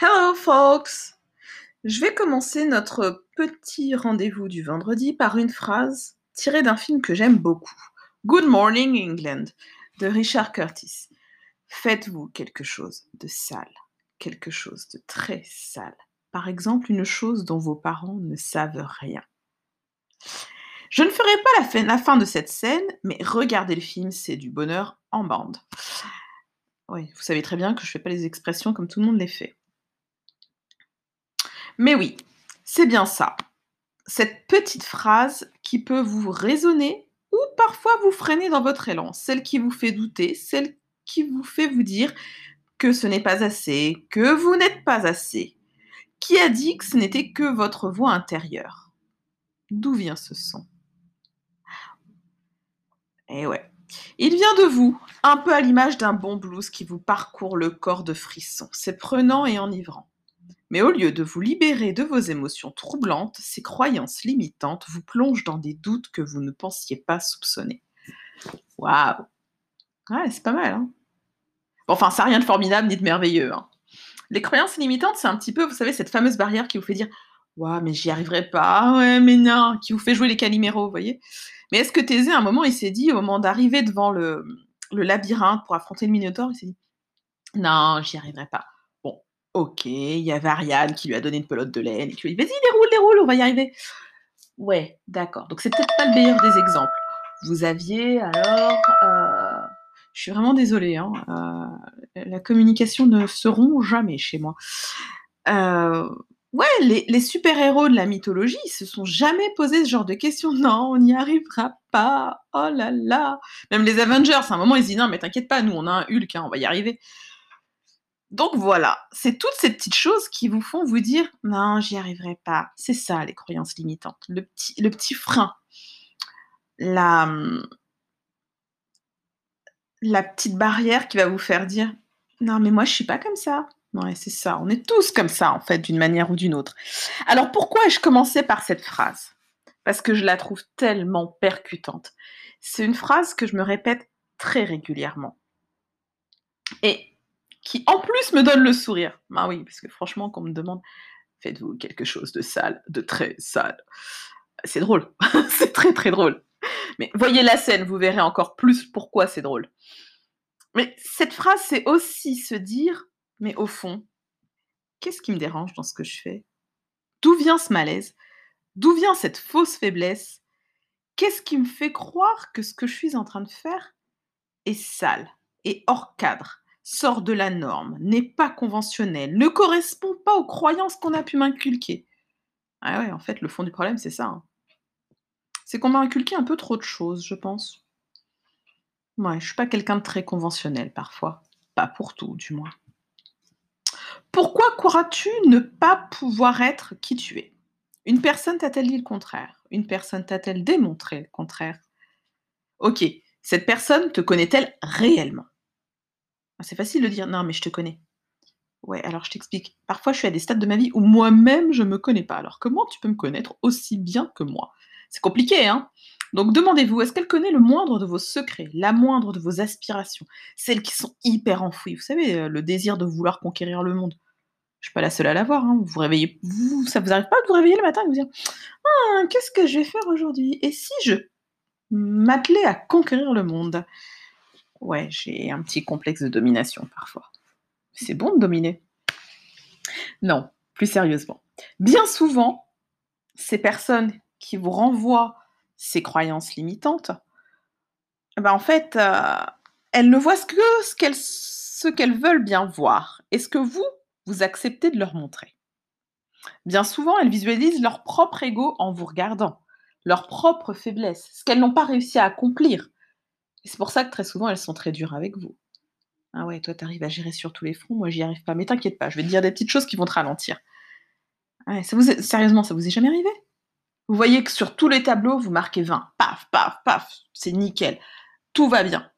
Hello folks! Je vais commencer notre petit rendez-vous du vendredi par une phrase tirée d'un film que j'aime beaucoup. Good Morning England de Richard Curtis. Faites-vous quelque chose de sale, quelque chose de très sale. Par exemple, une chose dont vos parents ne savent rien. Je ne ferai pas la fin, de cette scène, mais regardez le film, c'est du bonheur en bande. Oui, vous savez très bien que je ne fais pas les expressions comme tout le monde les fait. Mais oui, c'est bien ça. Cette petite phrase qui peut vous raisonner ou parfois vous freiner dans votre élan, celle qui vous fait douter, celle qui vous fait vous dire que ce n'est pas assez, que vous n'êtes pas assez. Qui a dit que ce n'était que votre voix intérieure? D'où vient ce son? Eh ouais, il vient de vous, un peu à l'image d'un bon blues qui vous parcourt le corps de frissons. C'est prenant et enivrant. Mais au lieu de vous libérer de vos émotions troublantes, ces croyances limitantes vous plongent dans des doutes que vous ne pensiez pas soupçonner. Waouh Ouais, c'est pas mal, hein bon, Enfin, ça n'a rien de formidable ni de merveilleux. Hein. Les croyances limitantes, c'est un petit peu, vous savez, cette fameuse barrière qui vous fait dire Waouh, mais j'y arriverai pas, ouais, mais non, qui vous fait jouer les caliméros, vous voyez Mais est-ce que Thésée, un moment, il s'est dit, au moment d'arriver devant le, le labyrinthe pour affronter le Minotaure, il s'est dit Non, j'y arriverai pas. Ok, il y avait Ariane qui lui a donné une pelote de laine et qui lui a dit Vas-y, déroule, déroule, on va y arriver. Ouais, d'accord. Donc c'est peut-être pas le meilleur des exemples. Vous aviez alors. Euh, je suis vraiment désolée, hein, euh, la communication ne se jamais chez moi. Euh, ouais, les, super-héros de la mythologie ils se sont jamais posé ce genre de questions. Non, on n'y arrivera pas. Oh là là. Même les Avengers, à un moment, ils se disent Non, mais t'inquiète pas, nous, on a un Hulk, hein, on va y arriver. Donc voilà, c'est toutes ces petites choses qui vous font vous dire non, j'y arriverai pas. C'est ça les croyances limitantes, le petit, le petit frein, la, la petite barrière qui va vous faire dire non, mais moi je suis pas comme ça. Ouais, c'est ça, on est tous comme ça en fait, d'une manière ou d'une autre. Alors pourquoi ai-je commencé par cette phrase? Parce que je la trouve tellement percutante. C'est une phrase que je me répète très régulièrement. Et qui en plus me donne le sourire. Ah oui, parce que franchement, quand on me demande faites-vous quelque chose de sale, de très sale, c'est drôle. c'est très très drôle. Mais voyez la scène, vous verrez encore plus pourquoi c'est drôle. Mais cette phrase, c'est aussi se dire, mais au fond, qu'est-ce qui me dérange dans ce que je fais? D'où vient ce malaise? D'où vient cette fausse faiblesse? Qu'est-ce qui me fait croire que ce que je suis en train de faire est sale et hors cadre? Sort de la norme, n'est pas conventionnel, ne correspond pas aux croyances qu'on a pu m'inculquer. Ah ouais, en fait, le fond du problème, c'est ça. Hein. C'est qu'on m'a inculqué un peu trop de choses, je pense. Ouais, je suis pas quelqu'un de très conventionnel parfois. Pas pour tout, du moins. Pourquoi croiras-tu ne pas pouvoir être qui tu es? Une personne t'a-t-elle dit le contraire? Une personne t'a-t-elle démontré le contraire? Ok, cette personne te connaît-elle réellement? C'est facile de dire non, mais je te connais. Ouais, alors je t'explique. Parfois, je suis à des stades de ma vie où moi-même, je ne me connais pas. Alors, comment tu peux me connaître aussi bien que moi? C'est compliqué, hein? Donc, demandez-vous, est-ce qu'elle connaît le moindre de vos secrets, la moindre de vos aspirations, celles qui sont hyper enfouies? Vous savez, euh, le désir de vouloir conquérir le monde. Je suis pas la seule à l'avoir. Hein. Vous vous réveillez, ça vous arrive pas de vous réveiller le matin et vous dire ah, qu'est-ce que je vais faire aujourd'hui? Et si je m'attelais à conquérir le monde? Ouais, j'ai un petit complexe de domination parfois. C'est bon de dominer. Non, plus sérieusement. Bien souvent, ces personnes qui vous renvoient ces croyances limitantes, eh ben en fait, euh, elles ne voient que ce qu'elles, ce qu'elles veulent bien voir et ce que vous, vous acceptez de leur montrer. Bien souvent, elles visualisent leur propre ego en vous regardant, leur propre faiblesse, ce qu'elles n'ont pas réussi à accomplir, c'est pour ça que très souvent, elles sont très dures avec vous. Ah ouais, toi, tu arrives à gérer sur tous les fronts, moi, j'y arrive pas. Mais t'inquiète pas, je vais te dire des petites choses qui vont te ralentir. Ouais, ça vous Sérieusement, ça vous est jamais arrivé? Vous voyez que sur tous les tableaux, vous marquez 20. Paf, paf, paf, c'est nickel. Tout va bien.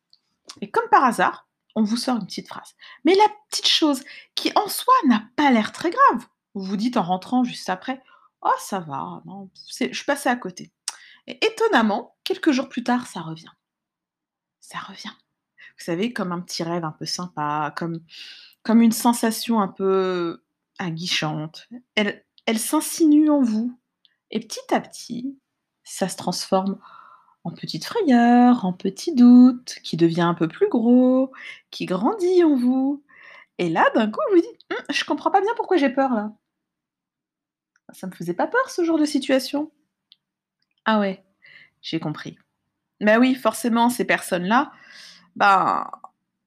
Et comme par hasard, on vous sort une petite phrase. Mais la petite chose qui en soi n'a pas l'air très grave. Vous vous dites en rentrant juste après, oh ça va, je suis passée à côté. Et étonnamment, quelques jours plus tard, ça revient ça revient. Vous savez, comme un petit rêve un peu sympa, comme, comme une sensation un peu aguichante, elle elle s'insinue en vous et petit à petit, ça se transforme en petite frayeur, en petit doute, qui devient un peu plus gros, qui grandit en vous et là, d'un coup, vous dites: «Mmh, je comprends pas bien pourquoi j'ai peur là». Ça me faisait pas peur ce genre de situation. Ah ouais, j'ai compris. Bah oui, forcément, ces personnes-là, ben,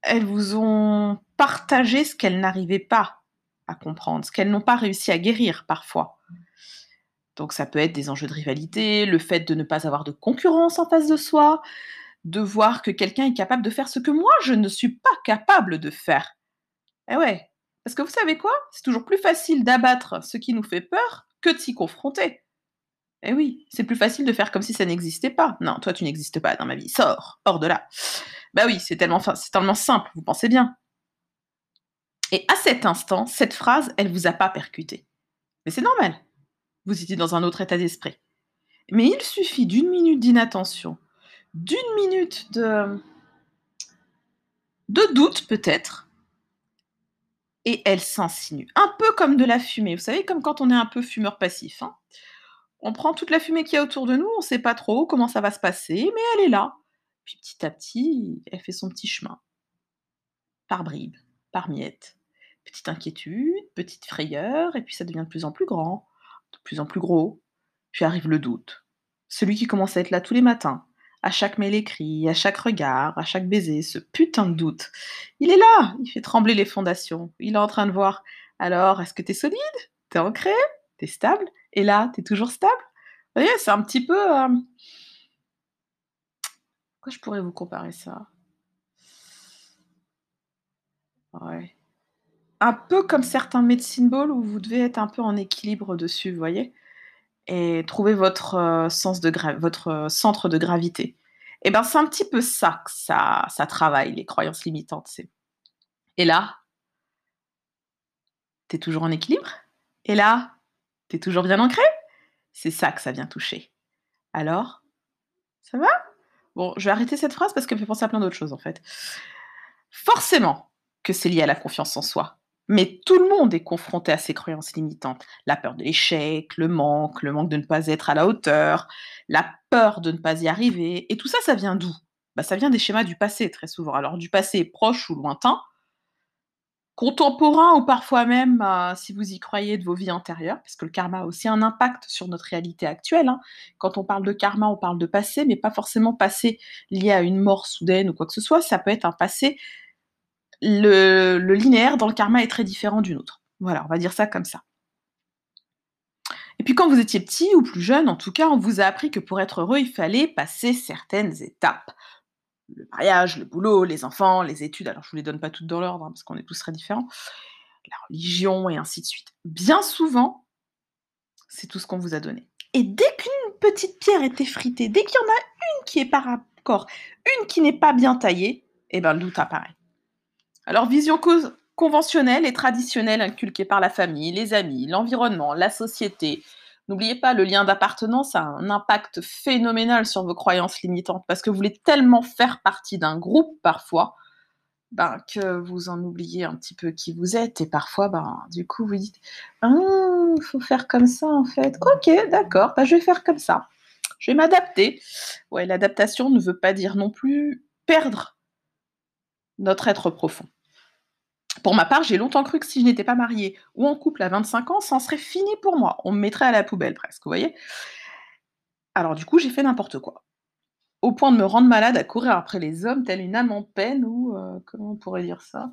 elles vous ont partagé ce qu'elles n'arrivaient pas à comprendre, ce qu'elles n'ont pas réussi à guérir parfois. Donc ça peut être des enjeux de rivalité, le fait de ne pas avoir de concurrence en face de soi, de voir que quelqu'un est capable de faire ce que moi je ne suis pas capable de faire. Eh ouais, parce que vous savez quoi? C'est toujours plus facile d'abattre ce qui nous fait peur que de s'y confronter. Eh oui, c'est plus facile de faire comme si ça n'existait pas. Non, toi tu n'existes pas dans ma vie, sors, hors de là. Bah oui, c'est tellement, simple, vous pensez bien. Et à cet instant, cette phrase, elle vous a pas percuté. Mais c'est normal, vous étiez dans un autre état d'esprit. Mais il suffit d'une minute d'inattention, d'une minute de, de doute peut-être, et elle s'insinue. Un peu comme de la fumée, vous savez, comme quand on est un peu fumeur passif. hein. On prend toute la fumée qu'il y a autour de nous, on ne sait pas trop comment ça va se passer, mais elle est là. Puis petit à petit, elle fait son petit chemin, par bribes, par miettes. Petite inquiétude, petite frayeur, et puis ça devient de plus en plus grand, de plus en plus gros. Puis arrive le doute. Celui qui commence à être là tous les matins, à chaque mail écrit, à chaque regard, à chaque baiser, ce putain de doute. Il est là, il fait trembler les fondations. Il est en train de voir. Alors, est-ce que t'es solide? T'es ancré T'es stable? Et là, t'es toujours stable? Vous voyez, c'est un petit peu... euh, Quoi je pourrais vous comparer ça? Ouais. Un peu comme certains medicine ball où vous devez être un peu en équilibre dessus, vous voyez? Et trouver votre, heu, sens de votre, heu, centre de gravité. Et ben, c'est un petit peu ça que ça ça travaille, les croyances limitantes, et là, tu es toujours en équilibre? Et là, tu es toujours bien ancré? C'est ça que ça vient toucher. Alors, ça va? Bon, je vais arrêter cette phrase parce qu'elle me fait penser à plein d'autres choses, en fait. Forcément que c'est lié à la confiance en soi. Mais tout le monde est confronté à ces croyances limitantes. La peur de l'échec, le manque, le manque de ne pas être à la hauteur, la peur de ne pas y arriver. Et tout ça, ça vient d'où? Bah, Ça vient des schémas du passé, très souvent. Alors, du passé proche ou lointain, contemporain ou parfois même, euh, si vous y croyez, de vos vies antérieures, parce que le karma a aussi un impact sur notre réalité actuelle. hein. Quand on parle de karma, on parle de passé, mais pas forcément passé lié à une mort soudaine ou quoi que ce soit. Ça peut être un passé le, le linéaire dans le karma est très différent du nôtre. Voilà, on va dire ça comme ça. Et puis quand vous étiez petit ou plus jeune, en tout cas, on vous a appris que pour être heureux, il fallait passer certaines étapes. Le mariage, le boulot, les enfants, les études. Alors je vous les donne pas toutes dans l'ordre, hein, parce qu'on est tous très différents. La religion et ainsi de suite. Bien souvent, c'est tout ce qu'on vous a donné. Et dès qu'une petite pierre est effritée, dès qu'il y en a une qui est par accord, une qui n'est pas bien taillée, eh ben le doute apparaît. Alors, vision conventionnelle et traditionnelle inculquée par la famille, les amis, l'environnement, la société. N'oubliez pas, le lien d'appartenance a un impact phénoménal sur vos croyances limitantes parce que vous voulez tellement faire partie d'un groupe parfois ben, que vous en oubliez un petit peu qui vous êtes et parfois, ben, du coup, vous dites Ah, il faut faire comme ça en fait. Ok, d'accord, ben, je vais faire comme ça. Je vais m'adapter. Ouais, l'adaptation ne veut pas dire non plus perdre notre être profond. Pour ma part, j'ai longtemps cru que si je n'étais pas mariée ou en couple à 25 ans, ça en serait fini pour moi. On me mettrait à la poubelle presque, vous voyez Alors du coup, j'ai fait n'importe quoi. Au point de me rendre malade à courir après les hommes, telle une âme en peine ou, euh, comment on pourrait dire ça?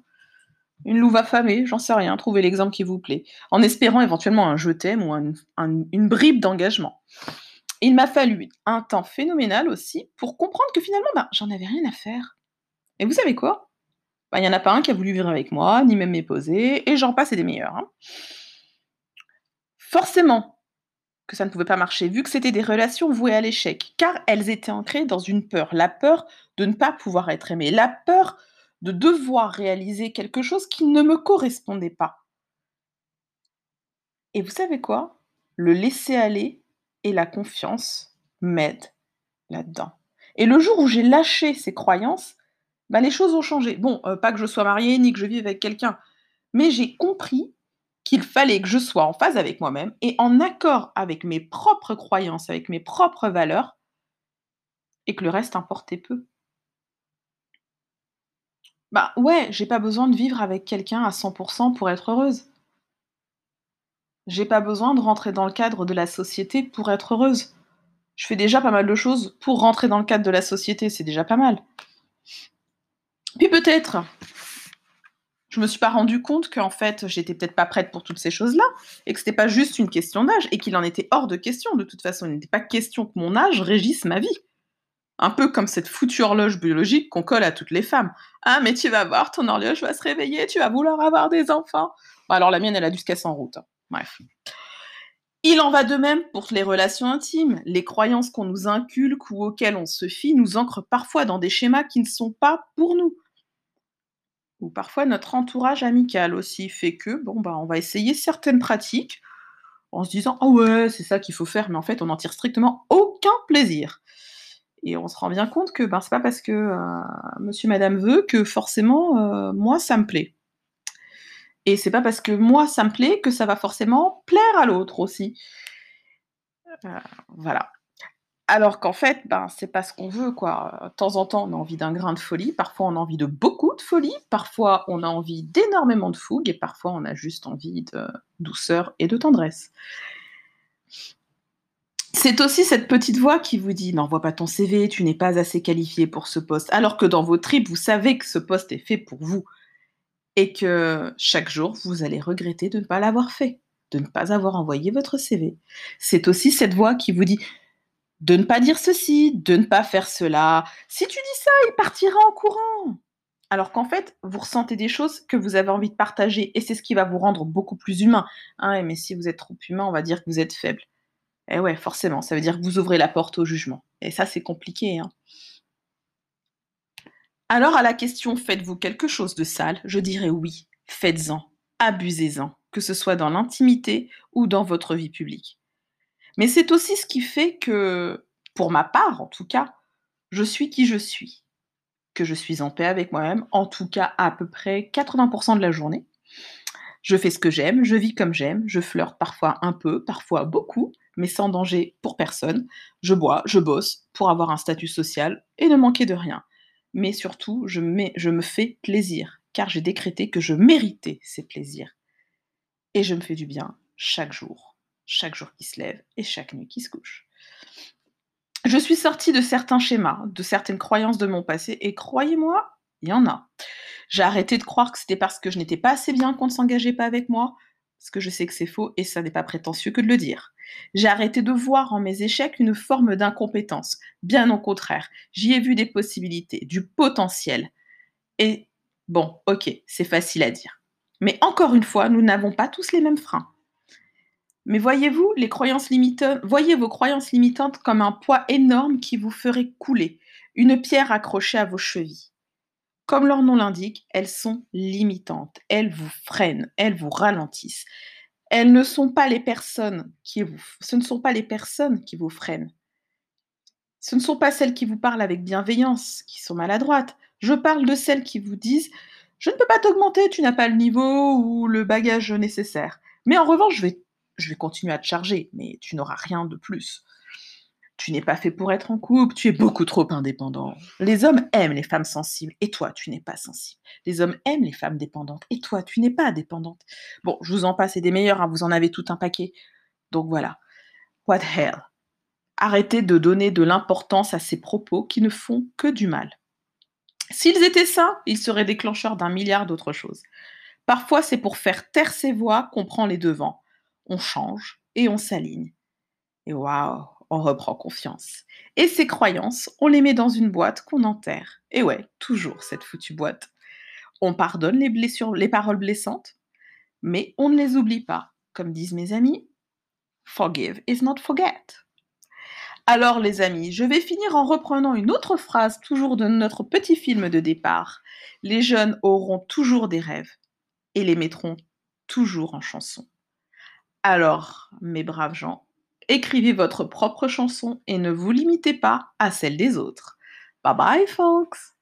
Une louve affamée, j'en sais rien, trouvez l'exemple qui vous plaît. En espérant éventuellement un je t'aime ou un- un- une bribe d'engagement. Il m'a fallu un temps phénoménal aussi pour comprendre que finalement, ben, j'en avais rien à faire. Et vous savez quoi? Bah, il y en a pas un qui a voulu vivre avec moi, ni même m'épouser, et j'en passe et des meilleurs. hein. Forcément que ça ne pouvait pas marcher, vu que c'était des relations vouées à l'échec, car elles étaient ancrées dans une peur, la peur de ne pas pouvoir être aimée, la peur de devoir réaliser quelque chose qui ne me correspondait pas. Et vous savez quoi? Le laisser aller et la confiance m'aident là-dedans. Et le jour où j'ai lâché ces croyances, bah, les choses ont changé. Bon, euh, pas que je sois mariée ni que je vive avec quelqu'un, mais j'ai compris qu'il fallait que je sois en phase avec moi-même et en accord avec mes propres croyances, avec mes propres valeurs, et que le reste importait peu. Bah ouais, j'ai pas besoin de vivre avec quelqu'un à 100% pour être heureuse. J'ai pas besoin de rentrer dans le cadre de la société pour être heureuse. Je fais déjà pas mal de choses pour rentrer dans le cadre de la société, c'est déjà pas mal. Puis peut-être, je me suis pas rendu compte qu'en fait, j'étais peut-être pas prête pour toutes ces choses-là, et que c'était pas juste une question d'âge, et qu'il en était hors de question. De toute façon, il n'était pas question que mon âge régisse ma vie. Un peu comme cette foutue horloge biologique qu'on colle à toutes les femmes. Ah, mais tu vas voir, ton horloge va se réveiller, tu vas vouloir avoir des enfants. Alors la mienne, elle a dû se casser en route. Hein. Bref. Il en va de même pour les relations intimes. Les croyances qu'on nous inculque ou auxquelles on se fie nous ancrent parfois dans des schémas qui ne sont pas pour nous. Ou parfois notre entourage amical aussi fait que, bon, bah, on va essayer certaines pratiques en se disant, oh ouais, c'est ça qu'il faut faire, mais en fait, on n'en tire strictement aucun plaisir. Et on se rend bien compte que ben, c'est pas parce que euh, monsieur, madame veut que forcément, euh, moi, ça me plaît. Et c'est pas parce que moi ça me plaît que ça va forcément plaire à l'autre aussi. Euh, voilà. Alors qu'en fait, ben, c'est pas ce qu'on veut, quoi. De temps en temps, on a envie d'un grain de folie, parfois on a envie de beaucoup de folie, parfois on a envie d'énormément de fougue, et parfois on a juste envie de douceur et de tendresse. C'est aussi cette petite voix qui vous dit n'envoie pas ton CV, tu n'es pas assez qualifié pour ce poste, alors que dans vos tripes, vous savez que ce poste est fait pour vous et que chaque jour, vous allez regretter de ne pas l'avoir fait, de ne pas avoir envoyé votre CV. C'est aussi cette voix qui vous dit de ne pas dire ceci, de ne pas faire cela. Si tu dis ça, il partira en courant. Alors qu'en fait, vous ressentez des choses que vous avez envie de partager et c'est ce qui va vous rendre beaucoup plus humain. Hein, mais si vous êtes trop humain, on va dire que vous êtes faible. Eh ouais, forcément, ça veut dire que vous ouvrez la porte au jugement. Et ça, c'est compliqué. Hein. Alors à la question faites-vous quelque chose de sale, je dirais oui, faites-en, abusez-en, que ce soit dans l'intimité ou dans votre vie publique. Mais c'est aussi ce qui fait que, pour ma part en tout cas, je suis qui je suis, que je suis en paix avec moi-même, en tout cas à peu près 80% de la journée. Je fais ce que j'aime, je vis comme j'aime, je flirte parfois un peu, parfois beaucoup, mais sans danger pour personne. Je bois, je bosse pour avoir un statut social et ne manquer de rien mais surtout, je, je me fais plaisir, car j'ai décrété que je méritais ces plaisirs. Et je me fais du bien chaque jour, chaque jour qui se lève et chaque nuit qui se couche. Je suis sortie de certains schémas, de certaines croyances de mon passé, et croyez-moi, il y en a. J'ai arrêté de croire que c'était parce que je n'étais pas assez bien qu'on ne s'engageait pas avec moi, parce que je sais que c'est faux et ça n'est pas prétentieux que de le dire. J'ai arrêté de voir en mes échecs une forme d'incompétence. Bien au contraire, j'y ai vu des possibilités, du potentiel. Et bon, ok, c'est facile à dire. Mais encore une fois, nous n'avons pas tous les mêmes freins. Mais voyez-vous, les croyances limitantes, voyez vos croyances limitantes comme un poids énorme qui vous ferait couler, une pierre accrochée à vos chevilles. Comme leur nom l'indique, elles sont limitantes, elles vous freinent, elles vous ralentissent. Elles ne sont pas les personnes qui vous, ce ne sont pas les personnes qui vous freinent. Ce ne sont pas celles qui vous parlent avec bienveillance, qui sont maladroites. Je parle de celles qui vous disent Je ne peux pas t'augmenter, tu n'as pas le niveau ou le bagage nécessaire. Mais en revanche, je vais, je vais continuer à te charger, mais tu n'auras rien de plus tu n'es pas fait pour être en couple, tu es beaucoup trop indépendant. Les hommes aiment les femmes sensibles, et toi, tu n'es pas sensible. Les hommes aiment les femmes dépendantes, et toi, tu n'es pas dépendante. Bon, je vous en passe, et des meilleurs, hein, vous en avez tout un paquet. Donc voilà. What hell? Arrêtez de donner de l'importance à ces propos qui ne font que du mal. S'ils étaient sains, ils seraient déclencheurs d'un milliard d'autres choses. Parfois, c'est pour faire taire ces voix qu'on prend les devants. On change et on s'aligne. Et waouh, on reprend confiance. Et ces croyances, on les met dans une boîte qu'on enterre. Et ouais, toujours cette foutue boîte. On pardonne les blessures, les paroles blessantes, mais on ne les oublie pas. Comme disent mes amis, forgive is not forget. Alors les amis, je vais finir en reprenant une autre phrase toujours de notre petit film de départ. Les jeunes auront toujours des rêves et les mettront toujours en chanson. Alors, mes braves gens, écrivez votre propre chanson et ne vous limitez pas à celle des autres. Bye bye folks